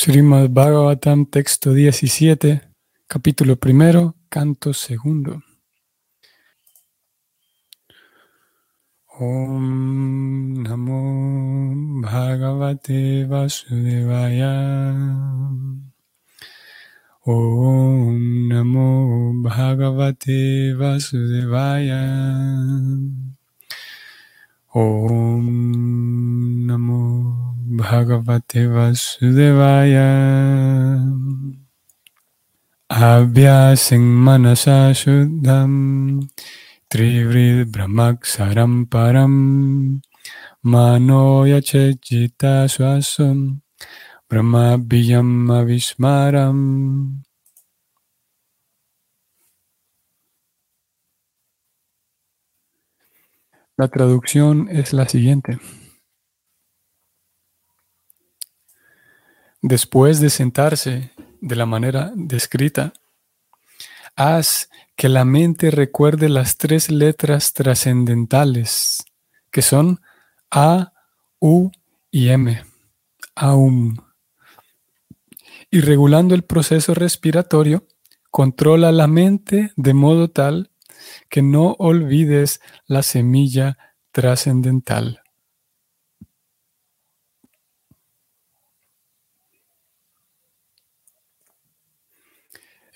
Srimad Bhagavatam, texto 17, capítulo primero, canto segundo. Om Namo Bhagavate Vasudevaya. Om Namo Bhagavate Vasudevaya. Om Namo Bhagavate Vasudevaya. Abhyasing Manasa Shuddham Trivrid Brahmaksaram Param Mano Yachejita Swasam Brahma Biyam Avismaram La traducción es la siguiente. Después de sentarse de la manera descrita, haz que la mente recuerde las tres letras trascendentales, que son A, U y M. Aum. Y regulando el proceso respiratorio, controla la mente de modo tal que no olvides la semilla trascendental.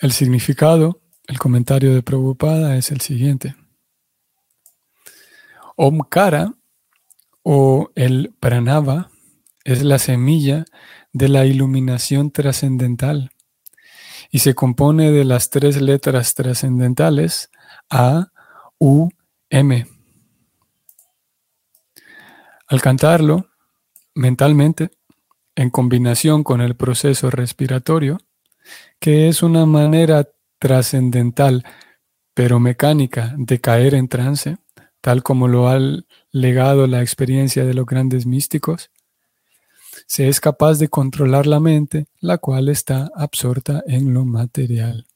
El significado, el comentario de Prabhupada es el siguiente. Omkara o el pranava es la semilla de la iluminación trascendental y se compone de las tres letras trascendentales A, U, M. Al cantarlo mentalmente, en combinación con el proceso respiratorio, que es una manera trascendental, pero mecánica, de caer en trance, tal como lo ha legado la experiencia de los grandes místicos, se es capaz de controlar la mente, la cual está absorta en lo material.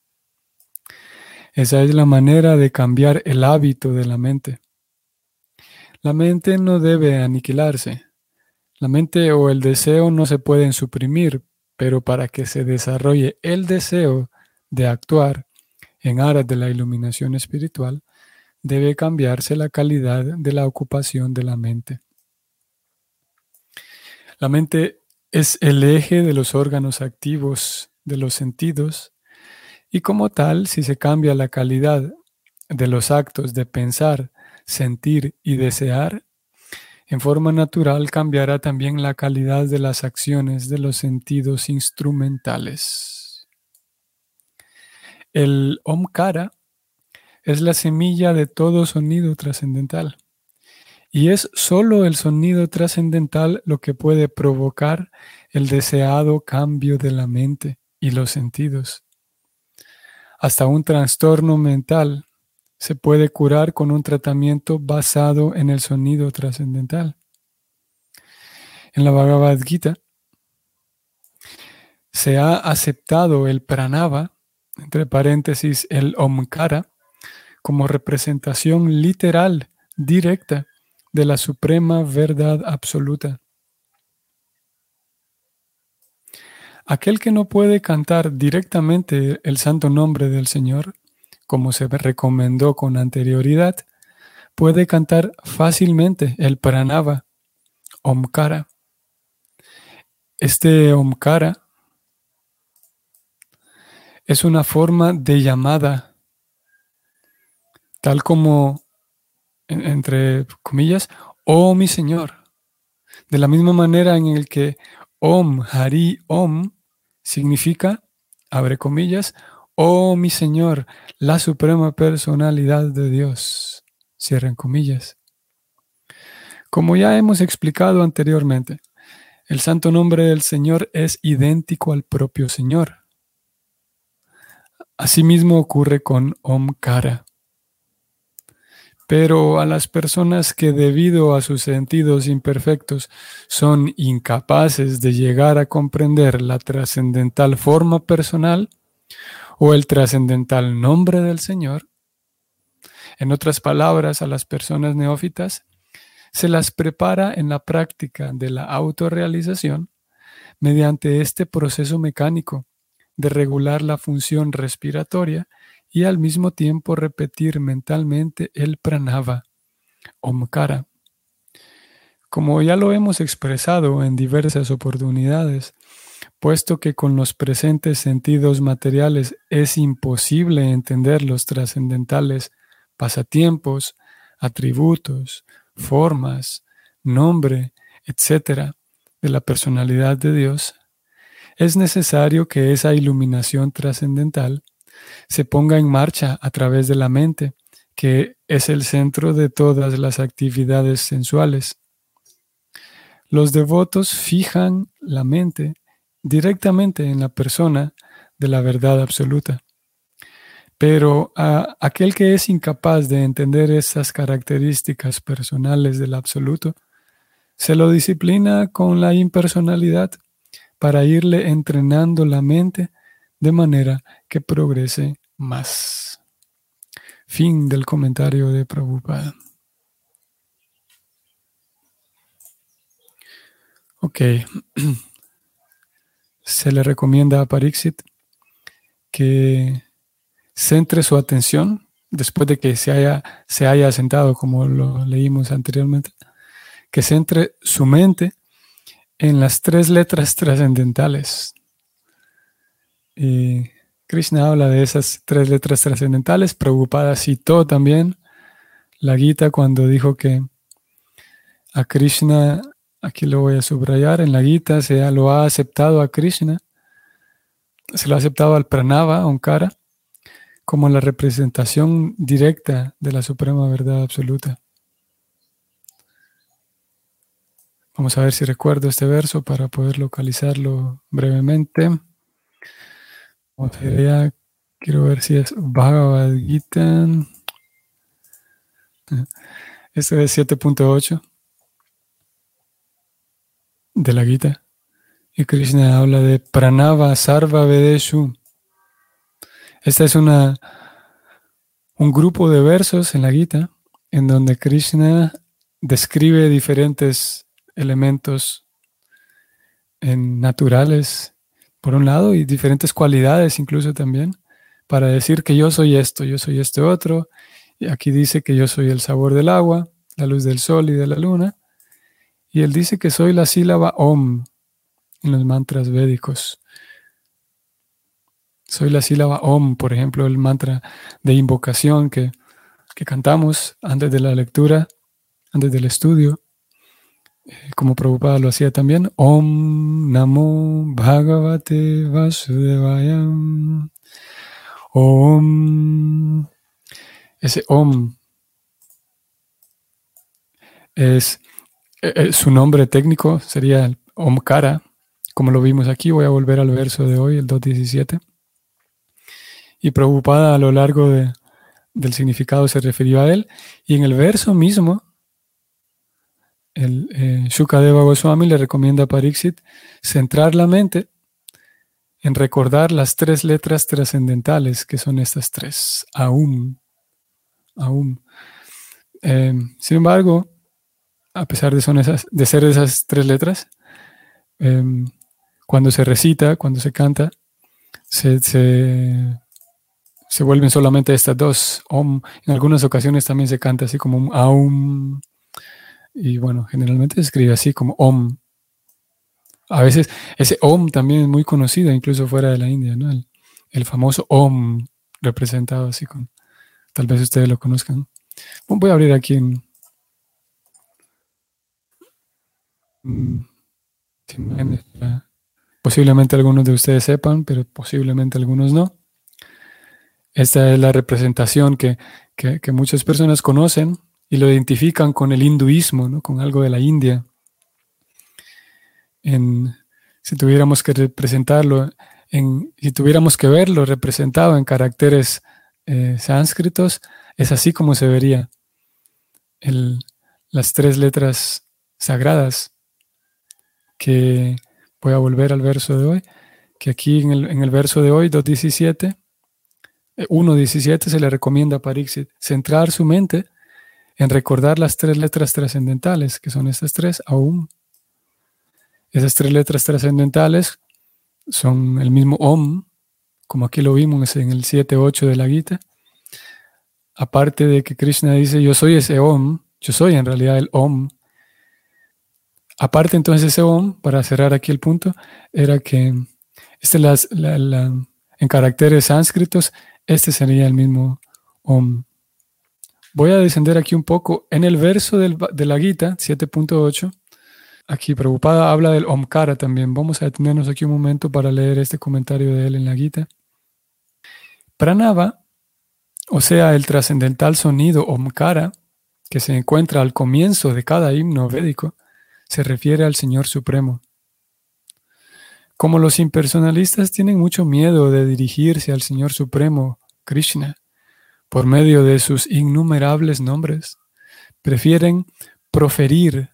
Esa es la manera de cambiar el hábito de la mente. La mente no debe aniquilarse. La mente o el deseo no se pueden suprimir, pero para que se desarrolle el deseo de actuar en aras de la iluminación espiritual, debe cambiarse la calidad de la ocupación de la mente. La mente es el eje de los órganos activos de los sentidos y como tal, si se cambia la calidad de los actos de pensar, sentir y desear, en forma natural cambiará también la calidad de las acciones de los sentidos instrumentales. El Omkara es la semilla de todo sonido trascendental. Y es solo el sonido trascendental lo que puede provocar el deseado cambio de la mente y los sentidos. Hasta un trastorno mental se puede curar con un tratamiento basado en el sonido trascendental. En la Bhagavad Gita se ha aceptado el pranava, entre paréntesis el omkara, como representación literal, directa, de la suprema verdad absoluta. Aquel que no puede cantar directamente el santo nombre del Señor, como se recomendó con anterioridad, puede cantar fácilmente el pranava, omkara. Este omkara es una forma de llamada, tal como, entre comillas, oh mi Señor. De la misma manera en el que Om Hari Om significa, abre comillas, Oh mi Señor, la suprema personalidad de Dios. Cierren comillas. Como ya hemos explicado anteriormente, el santo nombre del Señor es idéntico al propio Señor. Asimismo ocurre con Omkara. Pero a las personas que debido a sus sentidos imperfectos son incapaces de llegar a comprender la trascendental forma personal, o el trascendental nombre del Señor. En otras palabras, a las personas neófitas se las prepara en la práctica de la autorrealización mediante este proceso mecánico de regular la función respiratoria y al mismo tiempo repetir mentalmente el pranava, omkara. Como ya lo hemos expresado en diversas oportunidades, puesto que con los presentes sentidos materiales es imposible entender los trascendentales pasatiempos, atributos, formas, nombre, etcétera, de la personalidad de Dios, es necesario que esa iluminación trascendental se ponga en marcha a través de la mente, que es el centro de todas las actividades sensuales. Los devotos fijan la mente directamente en la persona de la verdad absoluta. Pero a aquel que es incapaz de entender esas características personales del absoluto, se lo disciplina con la impersonalidad para irle entrenando la mente de manera que progrese más. Fin del comentario de Prabhupada. Ok. Se le recomienda a Parixit que centre su atención después de que se haya, se haya sentado, como lo leímos anteriormente, que centre su mente en las tres letras trascendentales. Y Krishna habla de esas tres letras trascendentales. Prabhupada citó también la Gita cuando dijo que a Krishna, aquí lo voy a subrayar, en la Gita se lo ha aceptado a Krishna, se lo ha aceptado al Pranava, Onkara, como la representación directa de la suprema verdad absoluta. Vamos a ver si recuerdo este verso para poder localizarlo brevemente. Vamos quiero ver si es Bhagavad Gita. Este es 7.8 de la Gita. Y Krishna habla de Pranava Sarva Vedeshu. Esta es una, un grupo de versos en la Gita en donde Krishna describe diferentes elementos naturales, por un lado, y diferentes cualidades incluso también, para decir que yo soy esto, yo soy este otro. Y aquí dice que yo soy el sabor del agua, la luz del sol y de la luna. Y él dice que soy la sílaba Om en los mantras védicos. Soy la sílaba Om, por ejemplo, el mantra de invocación que, cantamos antes de la lectura, antes del estudio, eh, como Prabhupada lo hacía también. Om Namo Bhagavate Vasudevaya. Om. Ese Om es, eh, eh, su nombre técnico sería Omkara, como lo vimos aquí. Voy a volver al verso de hoy, el 2.17 y preocupada a lo largo del significado se refirió a él. Y en el verso mismo, el eh, Shukadeva Goswami le recomienda a Pariksit centrar la mente en recordar las tres letras trascendentales, que son estas tres, aún, aún. Eh, sin embargo, a pesar de, son esas, de ser esas tres letras, eh, cuando se recita, cuando se canta, se, se se vuelven solamente estas dos. Om. En algunas ocasiones también se canta así como un aum. Y bueno, generalmente se escribe así como om. A veces ese om también es muy conocido, incluso fuera de la India, ¿no? El, famoso om representado así con. Tal vez ustedes lo conozcan. voy a abrir aquí en. Mm, posiblemente algunos de ustedes sepan, pero posiblemente algunos no. Esta es la representación que, muchas personas conocen y lo identifican con el hinduismo, ¿no? con algo de la India. si tuviéramos que representarlo, en, si tuviéramos que verlo representado en caracteres eh, sánscritos, es así como se vería las tres letras sagradas que voy a volver al verso de hoy, que aquí en el, en el verso de hoy, 2.17, 1.17 se le recomienda a Parixit centrar su mente en recordar las tres letras trascendentales, que son estas tres, aún. Esas tres letras trascendentales son el mismo Om, como aquí lo vimos en el 7-8 de la Gita. Aparte de que Krishna dice, yo soy ese Om, yo soy en realidad el Om. Aparte entonces ese Om, para cerrar aquí el punto, era que este en caracteres sánscritos, este sería el mismo Om. Voy a descender aquí un poco. En el verso de la Gita, 7.8, aquí preocupada habla del Omkara también. Vamos a detenernos aquí un momento para leer este comentario de él en la Gita. Pranava, o sea, el trascendental sonido Omkara, que se encuentra al comienzo de cada himno védico, se refiere al Señor Supremo. Como los impersonalistas tienen mucho miedo de dirigirse al Señor Supremo, Krishna, por medio de sus innumerables nombres, prefieren proferir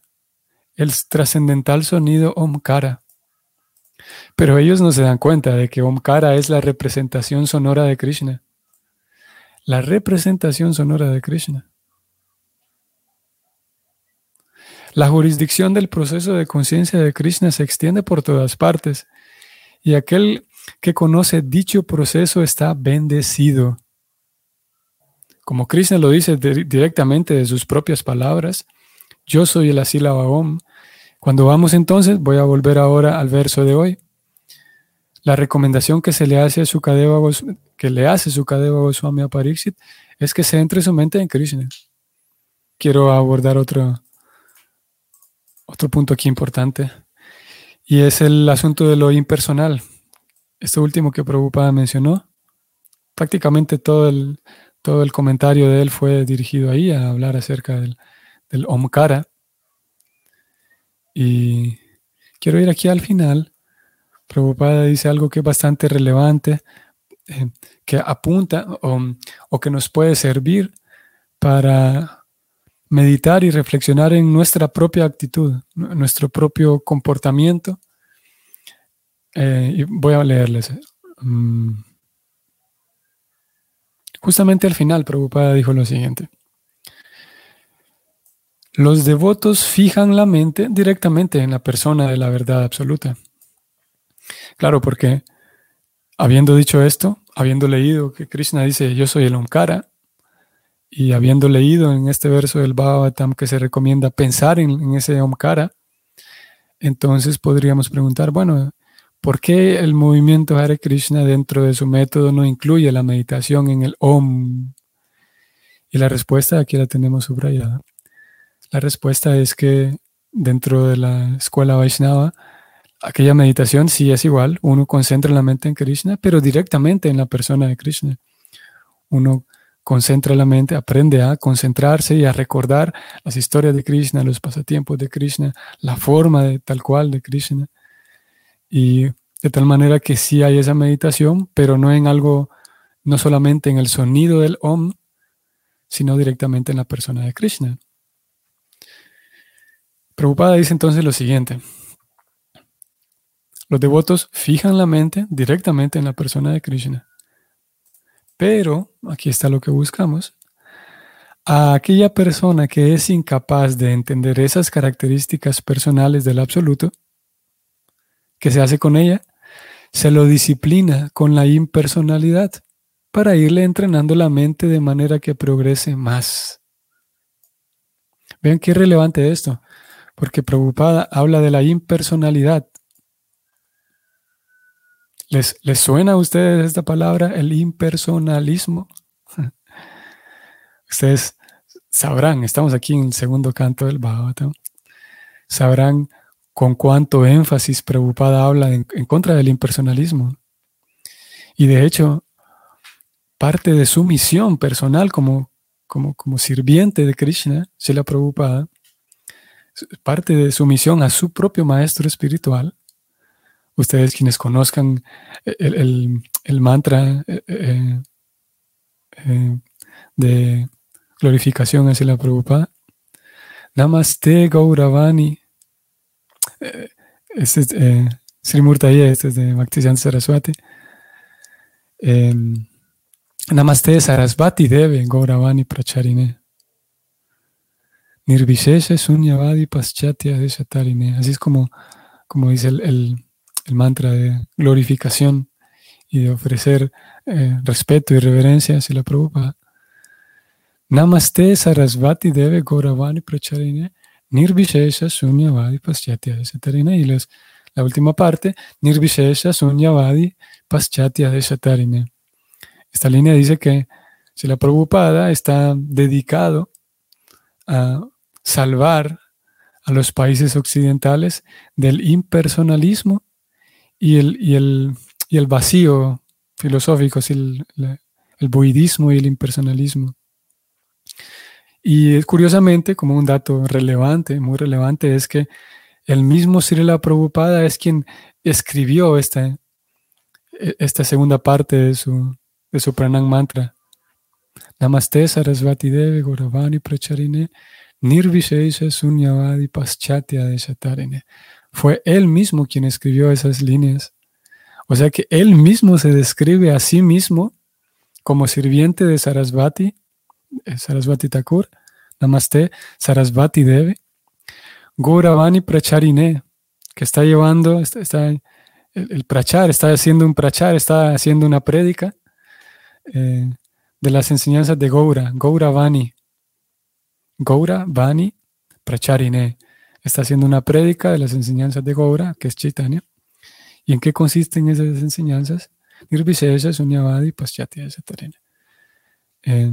el trascendental sonido Omkara. Pero ellos no se dan cuenta de que Omkara es la representación sonora de Krishna. La representación sonora de Krishna. La jurisdicción del proceso de conciencia de Krishna se extiende por todas partes y aquel que conoce dicho proceso está bendecido. Como Krishna lo dice directamente de sus propias palabras, yo soy el sílaba Om. Cuando vamos entonces, voy a volver ahora al verso de hoy. La recomendación que se le hace a su que le hace Goswami a Pariksit es que se entre su mente en Krishna. Quiero abordar otro, otro punto aquí importante y es el asunto de lo impersonal. Esto último que Prabhupada mencionó, prácticamente todo el, todo el comentario de él fue dirigido ahí a hablar acerca del, Omkara. Y quiero ir aquí al final. Prabhupada dice algo que es bastante relevante, eh, que apunta o, que nos puede servir para meditar y reflexionar en nuestra propia actitud, nuestro propio comportamiento. Eh, y voy a leerles. Mm. Justamente al final, Prabhupada dijo lo siguiente. Los devotos fijan la mente directamente en la persona de la verdad absoluta. Claro, porque habiendo dicho esto, habiendo leído que Krishna dice yo soy el Omkara, y habiendo leído en este verso del Bhagavatam que se recomienda pensar en, ese Omkara, entonces podríamos preguntar, bueno, ¿por qué el movimiento Hare Krishna dentro de su método no incluye la meditación en el Om? Y la respuesta aquí la tenemos subrayada. La respuesta es que dentro de la escuela Vaishnava, aquella meditación sí es igual. Uno concentra la mente en Krishna, pero directamente en la persona de Krishna. Uno concentra la mente, aprende a concentrarse y a recordar las historias de Krishna, los pasatiempos de Krishna, la forma tal cual de Krishna. Y de tal manera que sí hay esa meditación, pero no en algo, no solamente en el sonido del Om, sino directamente en la persona de Krishna. Prabhupada dice entonces lo siguiente. Los devotos fijan la mente directamente en la persona de Krishna. Pero, aquí está lo que buscamos, a aquella persona que es incapaz de entender esas características personales del absoluto, que se hace con ella, se lo disciplina con la impersonalidad para irle entrenando la mente de manera que progrese más. Vean qué relevante esto porque Prabhupada habla de la impersonalidad. ¿Les, ¿Les, suena a ustedes esta palabra, el impersonalismo? Ustedes sabrán, estamos aquí en el segundo canto del Bhagavatam, sabrán con cuánto énfasis Prabhupada habla en, contra del impersonalismo. Y de hecho, parte de su misión personal como, como, como sirviente de Krishna, la Prabhupada, parte de su misión a su propio maestro espiritual. Ustedes quienes conozcan el, mantra eh, eh, eh, de glorificación hacia la Prabhupada. Namaste Gauravani. Este es eh, Sri este es de Bhaktisiddhanta Saraswati. Em, Namaste Sarasvati Deve Gauravani Pracharine. Nirvishesha Sunyavadi Paschatya Deshatarine. Así es como, como dice el, mantra de glorificación y de ofrecer eh, respeto y reverencia hacia la Prabhupada. Namaste Sarasvati Deve Gauravani Pracharine Nirvishesha Sunyavadi Paschatya Desatarine. Y la última parte, Nirvishesha Sunyavadi Paschatya Desatarine. Esta línea dice que si la Prabhupada está dedicado a salvar a los países occidentales del impersonalismo y el, y el, y el vacío filosófico, el, el buidismo y el impersonalismo. Y curiosamente, como un dato relevante, muy relevante, es que el mismo Srila Prabhupada es quien escribió esta, esta segunda parte de su, de su pranam mantra. Namaste Sarasvati Devi Gauravani Pracharine Nirvishesha Sunyavadi Paschatya Deshatarine. Fue él mismo quien escribió esas líneas. O sea que él mismo se describe a sí mismo como sirviente de Sarasvati, eh, Sarasvati Thakur, Namaste Sarasvati Devi, Gauravani Pracharine, que está llevando, está, el, prachar, está haciendo un prachar, está haciendo una prédica eh, de las enseñanzas de Gaura, Gauravani, Gaura Vani Pracharine. Está haciendo una prédica de las enseñanzas de Gaura, que es Chaitanya. ¿Y en qué consisten esas enseñanzas? Nirvishesha, Sunyavadi, Paschatya, etc. Eh,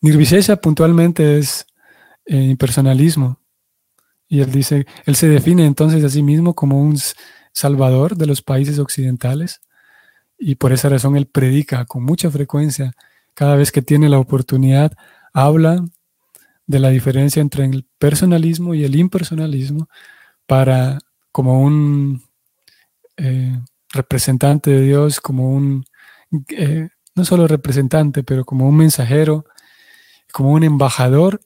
Nirvishesha puntualmente es eh, impersonalismo. Y él dice, él se define entonces a sí mismo como un salvador de los países occidentales. Y por esa razón él predica con mucha frecuencia. Cada vez que tiene la oportunidad, habla de la diferencia entre el personalismo y el impersonalismo para, como un eh, representante de Dios, como un, eh, no solo representante, pero como un mensajero, como un embajador,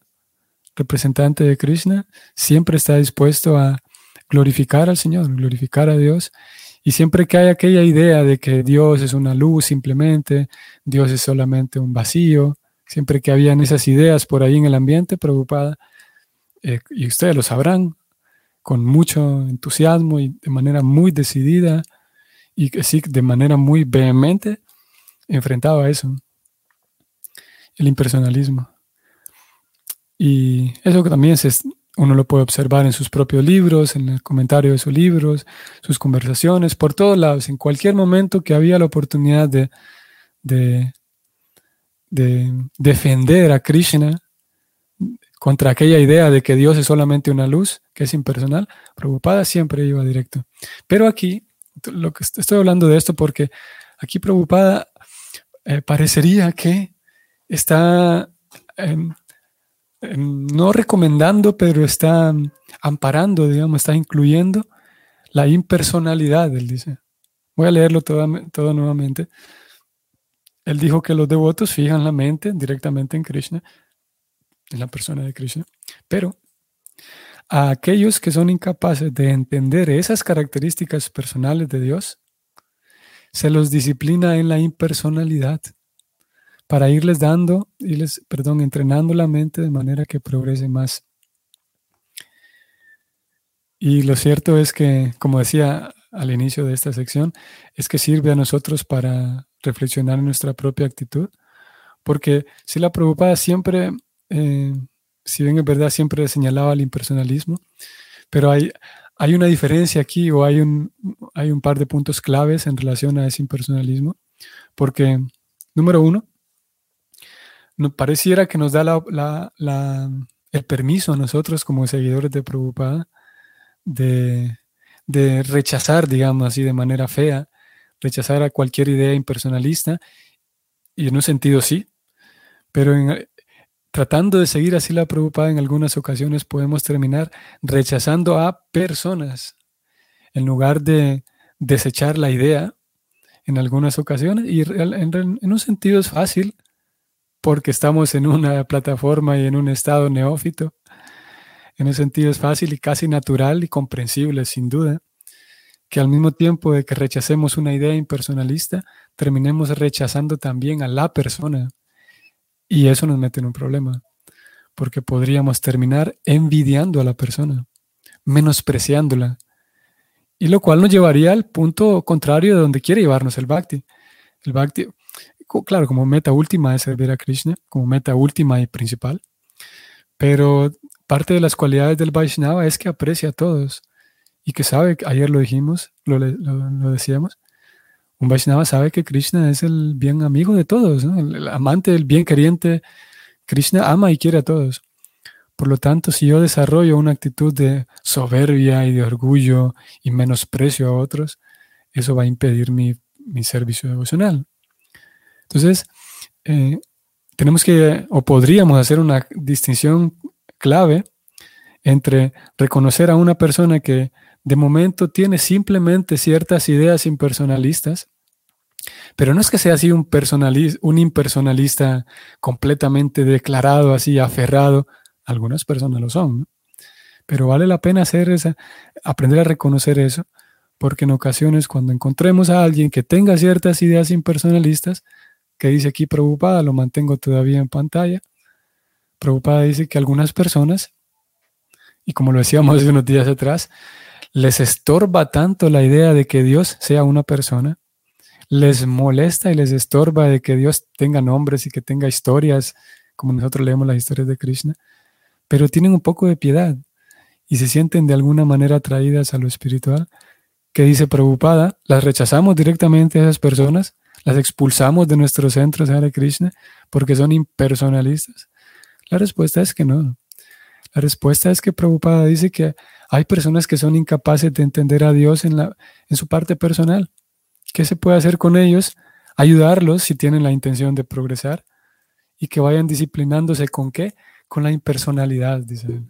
representante de Krishna, siempre está dispuesto a glorificar al Señor, glorificar a Dios. Y siempre que hay aquella idea de que Dios es una luz simplemente, Dios es solamente un vacío, siempre que habían esas ideas por ahí en el ambiente, preocupada, eh, y ustedes lo sabrán, con mucho entusiasmo y de manera muy decidida y sí, de manera muy vehemente, enfrentado a eso, el impersonalismo. Y eso también uno lo puede observar en sus propios libros, en el comentario de sus libros, sus conversaciones, por todos lados, en cualquier momento que había la oportunidad de de defender a Krishna contra aquella idea de que Dios es solamente una luz, que es impersonal, Prabhupada siempre iba directo. Pero aquí, lo que estoy hablando de esto porque aquí Prabhupada eh, parecería que está em, em, no recomendando, pero está amparando, digamos, está incluyendo la impersonalidad, él dice. Voy a leerlo todo, todo nuevamente. Él dijo que los devotos fijan la mente directamente en Krishna, en la persona de Krishna, pero a aquellos que son incapaces de entender esas características personales de Dios, se los disciplina en la impersonalidad para irles dando, irles, perdón, entrenando la mente de manera que progrese más. Y lo cierto es que, como decía al inicio de esta sección, es que sirve a nosotros para reflexionar en nuestra propia actitud, porque si la preocupada siempre, eh, si bien es verdad, siempre señalaba el impersonalismo, pero hay, hay una diferencia aquí o hay un, hay un par de puntos claves en relación a ese impersonalismo, porque, número uno, nos pareciera que nos da el permiso a nosotros como seguidores de Prabhupada de, de rechazar, digamos así, de manera fea rechazar a cualquier idea impersonalista, y en un sentido sí, pero tratando de seguir así la preocupada en algunas ocasiones podemos terminar rechazando a personas en lugar de desechar la idea en algunas ocasiones, y en, en un sentido es fácil, porque estamos en una plataforma y en un estado neófito. En ese sentido es fácil y casi natural y comprensible, sin duda que al mismo tiempo de que rechacemos una idea impersonalista, terminemos rechazando también a la persona. Y eso nos mete en un problema, porque podríamos terminar envidiando a la persona, menospreciándola, Y lo cual nos llevaría al punto contrario de donde quiere llevarnos el bhakti. El bhakti, claro, como meta última es servir a Krishna, como meta última y principal. Pero parte de las cualidades del Vaishnava es que aprecia a todos y que sabe, ayer lo dijimos, lo, decíamos, un Vaishnava sabe que Krishna es el bien amigo de todos, el, amante, el bien queriente. Krishna ama y quiere a todos. Por lo tanto, si yo desarrollo una actitud de soberbia y de orgullo y menosprecio a otros, eso va a impedir mi, servicio devocional. Entonces, eh, tenemos que, o podríamos hacer una distinción clave entre reconocer a una persona que de momento tiene simplemente ciertas ideas impersonalistas, pero no es que sea así un, un impersonalista completamente declarado, así aferrado. Algunas personas lo son, pero vale la pena hacer esa, aprender a reconocer eso, porque en ocasiones cuando encontremos a alguien que tenga ciertas ideas impersonalistas, que dice aquí preocupada, lo mantengo todavía en pantalla, preocupada dice que algunas personas, y como lo decíamos hace unos días atrás, les estorba tanto la idea de que Dios sea una persona, les molesta y les estorba de que Dios tenga nombres y que tenga historias, como nosotros leemos las historias de Krishna, pero tienen un poco de piedad y se sienten de alguna manera atraídas a lo espiritual, que dice preocupada, las rechazamos directamente a esas personas, las expulsamos de nuestros centros de Krishna porque son impersonalistas. La respuesta es que no. La respuesta es que preocupada dice que hay personas que son incapaces de entender a Dios en, la, en su parte personal. ¿Qué se puede hacer con ellos? Ayudarlos si tienen la intención de progresar y que vayan disciplinándose con qué? Con la impersonalidad, dice.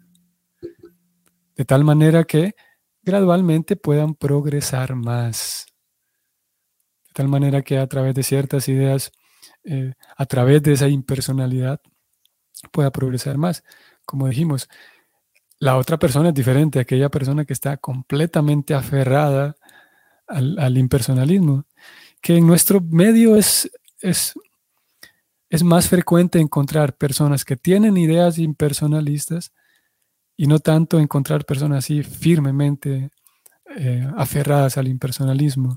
De tal manera que gradualmente puedan progresar más. De tal manera que a través de ciertas ideas, eh, a través de esa impersonalidad, pueda progresar más. Como dijimos, la otra persona es diferente, aquella persona que está completamente aferrada al, impersonalismo, que en nuestro medio es, es, es, más frecuente encontrar personas que tienen ideas impersonalistas y no tanto encontrar personas así firmemente eh, aferradas al impersonalismo,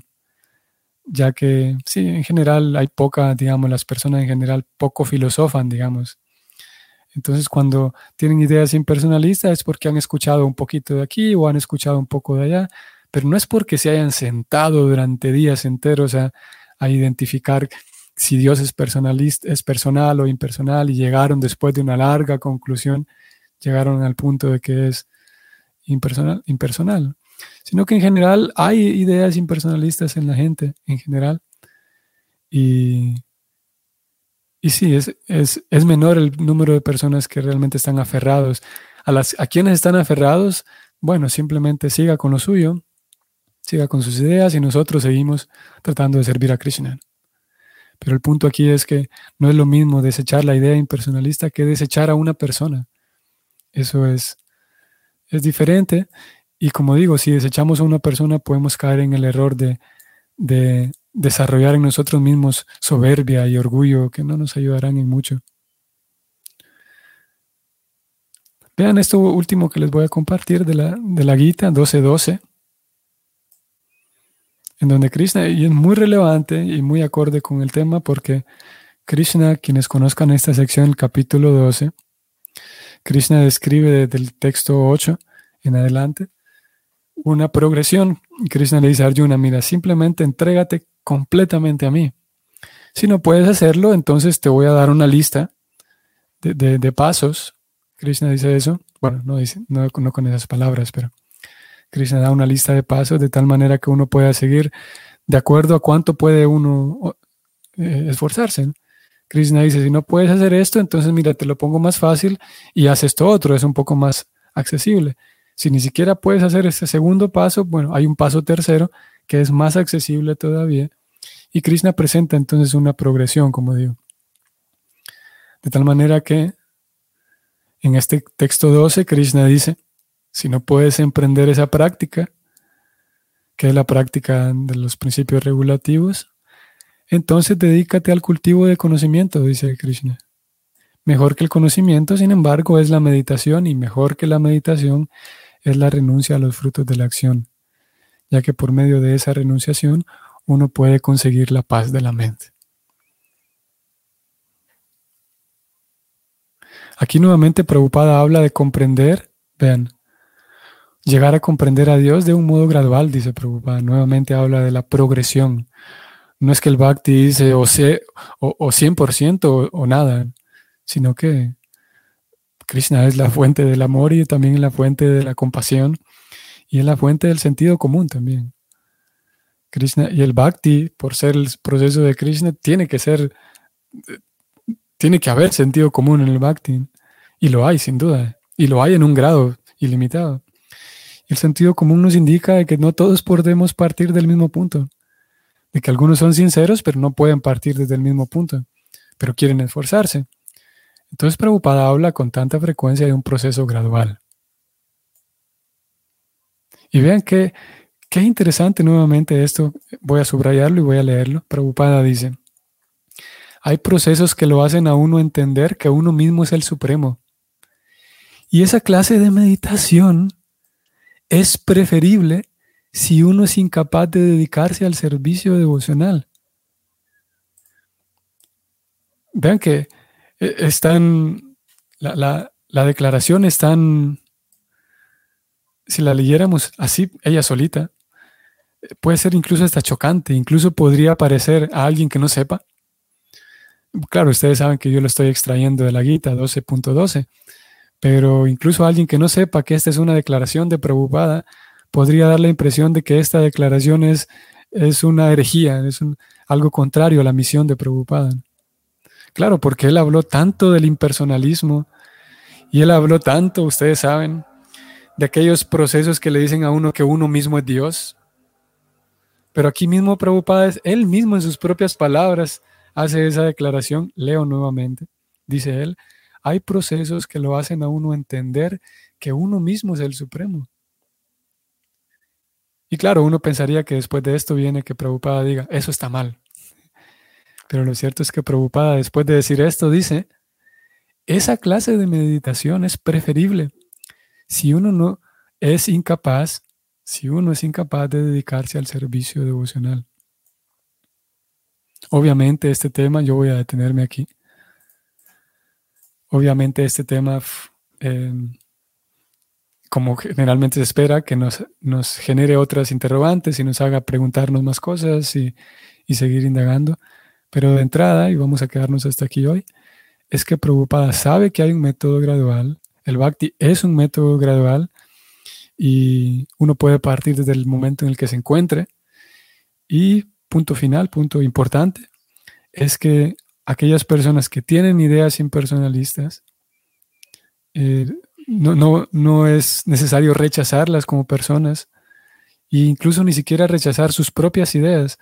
ya que sí, en general hay poca, digamos, las personas en general poco filosofan, digamos, entonces, cuando tienen ideas impersonalistas es porque han escuchado un poquito de aquí o han escuchado un poco de allá, pero no es porque se hayan sentado durante días enteros a, identificar si Dios es, personalista, es personal o impersonal y llegaron después de una larga conclusión, llegaron al punto de que es impersonal, impersonal, sino que en general hay ideas impersonalistas en la gente, en general, y y sí, es, es, menor el número de personas que realmente están aferrados. A, las, a quienes están aferrados, bueno, simplemente siga con lo suyo, siga con sus ideas y nosotros seguimos tratando de servir a Krishna. Pero el punto aquí es que no es lo mismo desechar la idea impersonalista que desechar a una persona. Eso es, es diferente. Y como digo, si desechamos a una persona podemos caer en el error de, de, desarrollar en nosotros mismos soberbia y orgullo que no nos ayudarán en mucho. Vean esto último que les voy a compartir de la, de la Gita 12.12, en donde Krishna, y es muy relevante y muy acorde con el tema porque Krishna, quienes conozcan esta sección, el capítulo 12, Krishna describe desde el texto 8 en adelante una progresión. Krishna le dice a Arjuna, mira, simplemente entrégate completamente a mí. Si no puedes hacerlo, entonces te voy a dar una lista de, pasos. Krishna dice eso. Bueno, no, dice, no, con esas palabras, pero Krishna da una lista de pasos de tal manera que uno pueda seguir de acuerdo a cuánto puede uno eh, esforzarse. Krishna dice, si no puedes hacer esto, entonces mira, te lo pongo más fácil y haz esto otro, es un poco más accesible. Si ni siquiera puedes hacer ese segundo paso, bueno, hay un paso tercero que es más accesible todavía. Y Krishna presenta entonces una progresión, como digo. De tal manera que en este texto 12, Krishna dice, si no puedes emprender esa práctica, que es la práctica de los principios regulativos, entonces dedícate al cultivo de conocimiento, dice Krishna. Mejor que el conocimiento, sin embargo, es la meditación y mejor que la meditación es la renuncia a los frutos de la acción ya que por medio de esa renunciación uno puede conseguir la paz de la mente. Aquí nuevamente Prabhupada habla de comprender, vean, llegar a comprender a Dios de un modo gradual, dice Prabhupada. Nuevamente habla de la progresión. No es que el Bhakti dice o, o, 100% o, nada, sino que Krishna es la fuente del amor y también la fuente de la compasión y es la fuente del sentido común también. Krishna y el Bhakti, por ser el proceso de Krishna, tiene que ser tiene que haber sentido común en el Bhakti. Y lo hay, sin duda. Y lo hay en un grado ilimitado. El sentido común nos indica que no todos podemos partir del mismo punto. De que algunos son sinceros, pero no pueden partir desde el mismo punto. Pero quieren esforzarse. Entonces Prabhupada habla con tanta frecuencia de un proceso gradual. Y vean que, qué interesante nuevamente esto. Voy a subrayarlo y voy a leerlo. Prabhupada dice, hay procesos que lo hacen a uno entender que uno mismo es el supremo. Y esa clase de meditación es preferible si uno es incapaz de dedicarse al servicio devocional. Vean que eh, están, la, la declaración es tan, si la leyéramos así, ella solita, puede ser incluso hasta chocante, incluso podría parecer a alguien que no sepa Claro, ustedes saben que yo lo estoy extrayendo de la guita 12.12, pero incluso alguien que no sepa que esta es una declaración de Prabhupada podría dar la impresión de que esta declaración es, es una herejía, es algo contrario a la misión de Prabhupada. Claro, porque él habló tanto del impersonalismo y él habló tanto, ustedes saben, de aquellos procesos que le dicen a uno que uno mismo es Dios. Pero aquí mismo Prabhupada él mismo en sus propias palabras hace esa declaración, leo nuevamente, dice él, hay procesos que lo hacen a uno entender que uno mismo es el supremo. Y claro, uno pensaría que después de esto viene que Prabhupada diga, eso está mal. Pero lo cierto es que Prabhupada después de decir esto dice, esa clase de meditación es preferible si uno no es incapaz, si uno es incapaz de dedicarse al servicio devocional. Obviamente este tema, yo voy a detenerme aquí. Obviamente este tema, em, como generalmente se espera, que nos, nos, genere otras interrogantes y nos haga preguntarnos más cosas y, y seguir indagando. Pero de entrada, y vamos a quedarnos hasta aquí hoy, es que Prabhupada sabe que hay un método gradual. El Bhakti es un método gradual y uno puede partir desde el momento en el que se encuentre. Y punto final, punto importante, es que aquellas personas que tienen ideas impersonalistas, eh, no, no, es necesario rechazarlas como personas e incluso ni siquiera rechazar sus propias ideas,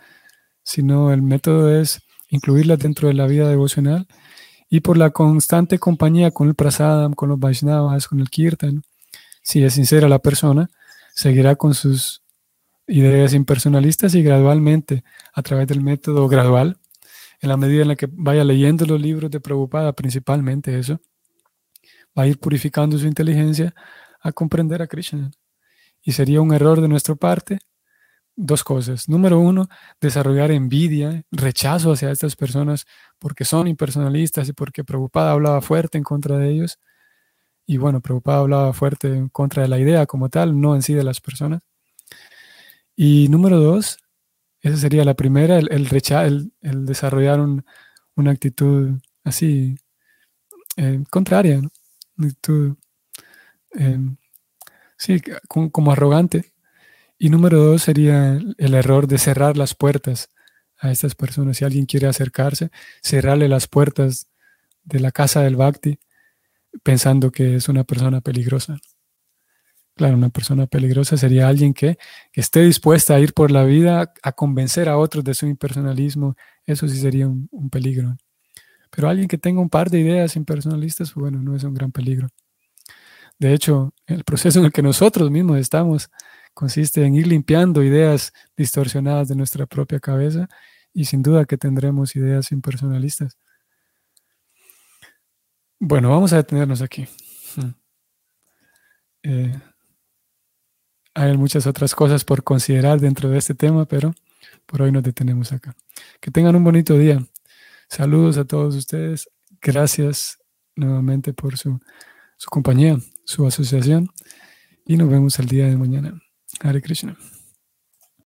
sino el método es incluirlas dentro de la vida devocional y por la constante compañía con el prasadam, con los Vaishnavas, con el kirtan, si es sincera la persona, seguirá con sus ideas impersonalistas y gradualmente, a través del método gradual, en la medida en la que vaya leyendo los libros de Prabhupada, principalmente eso, va a ir purificando su inteligencia a comprender a Krishna. Y sería un error de nuestra parte dos cosas. Número uno, desarrollar envidia, rechazo hacia estas personas porque son impersonalistas y porque Prabhupada hablaba fuerte en contra de ellos. Y bueno, Prabhupada hablaba fuerte en contra de la idea como tal, no en sí de las personas. Y número dos, esa sería la primera, el, el, el, desarrollar una actitud así eh, contraria, una actitud em, sí, como, arrogante. Y número dos sería el error de cerrar las puertas a estas personas. Si alguien quiere acercarse, cerrarle las puertas de la casa del Bhakti pensando que es una persona peligrosa. Claro, una persona peligrosa sería alguien que, esté dispuesta a ir por la vida a convencer a otros de su impersonalismo. Eso sí sería un, peligro. Pero alguien que tenga un par de ideas impersonalistas, bueno, no es un gran peligro. De hecho, el proceso en el que nosotros mismos estamos consiste en ir limpiando ideas distorsionadas de nuestra propia cabeza y sin duda que tendremos ideas impersonalistas. Bueno, vamos a detenernos aquí. Hmm. Eh, hay muchas otras cosas por considerar dentro de este tema, pero por hoy nos detenemos acá. Que tengan un bonito día. Saludos a todos ustedes. Gracias nuevamente por su, su compañía, su asociación. Y nos vemos el día de mañana. Hare Krishna.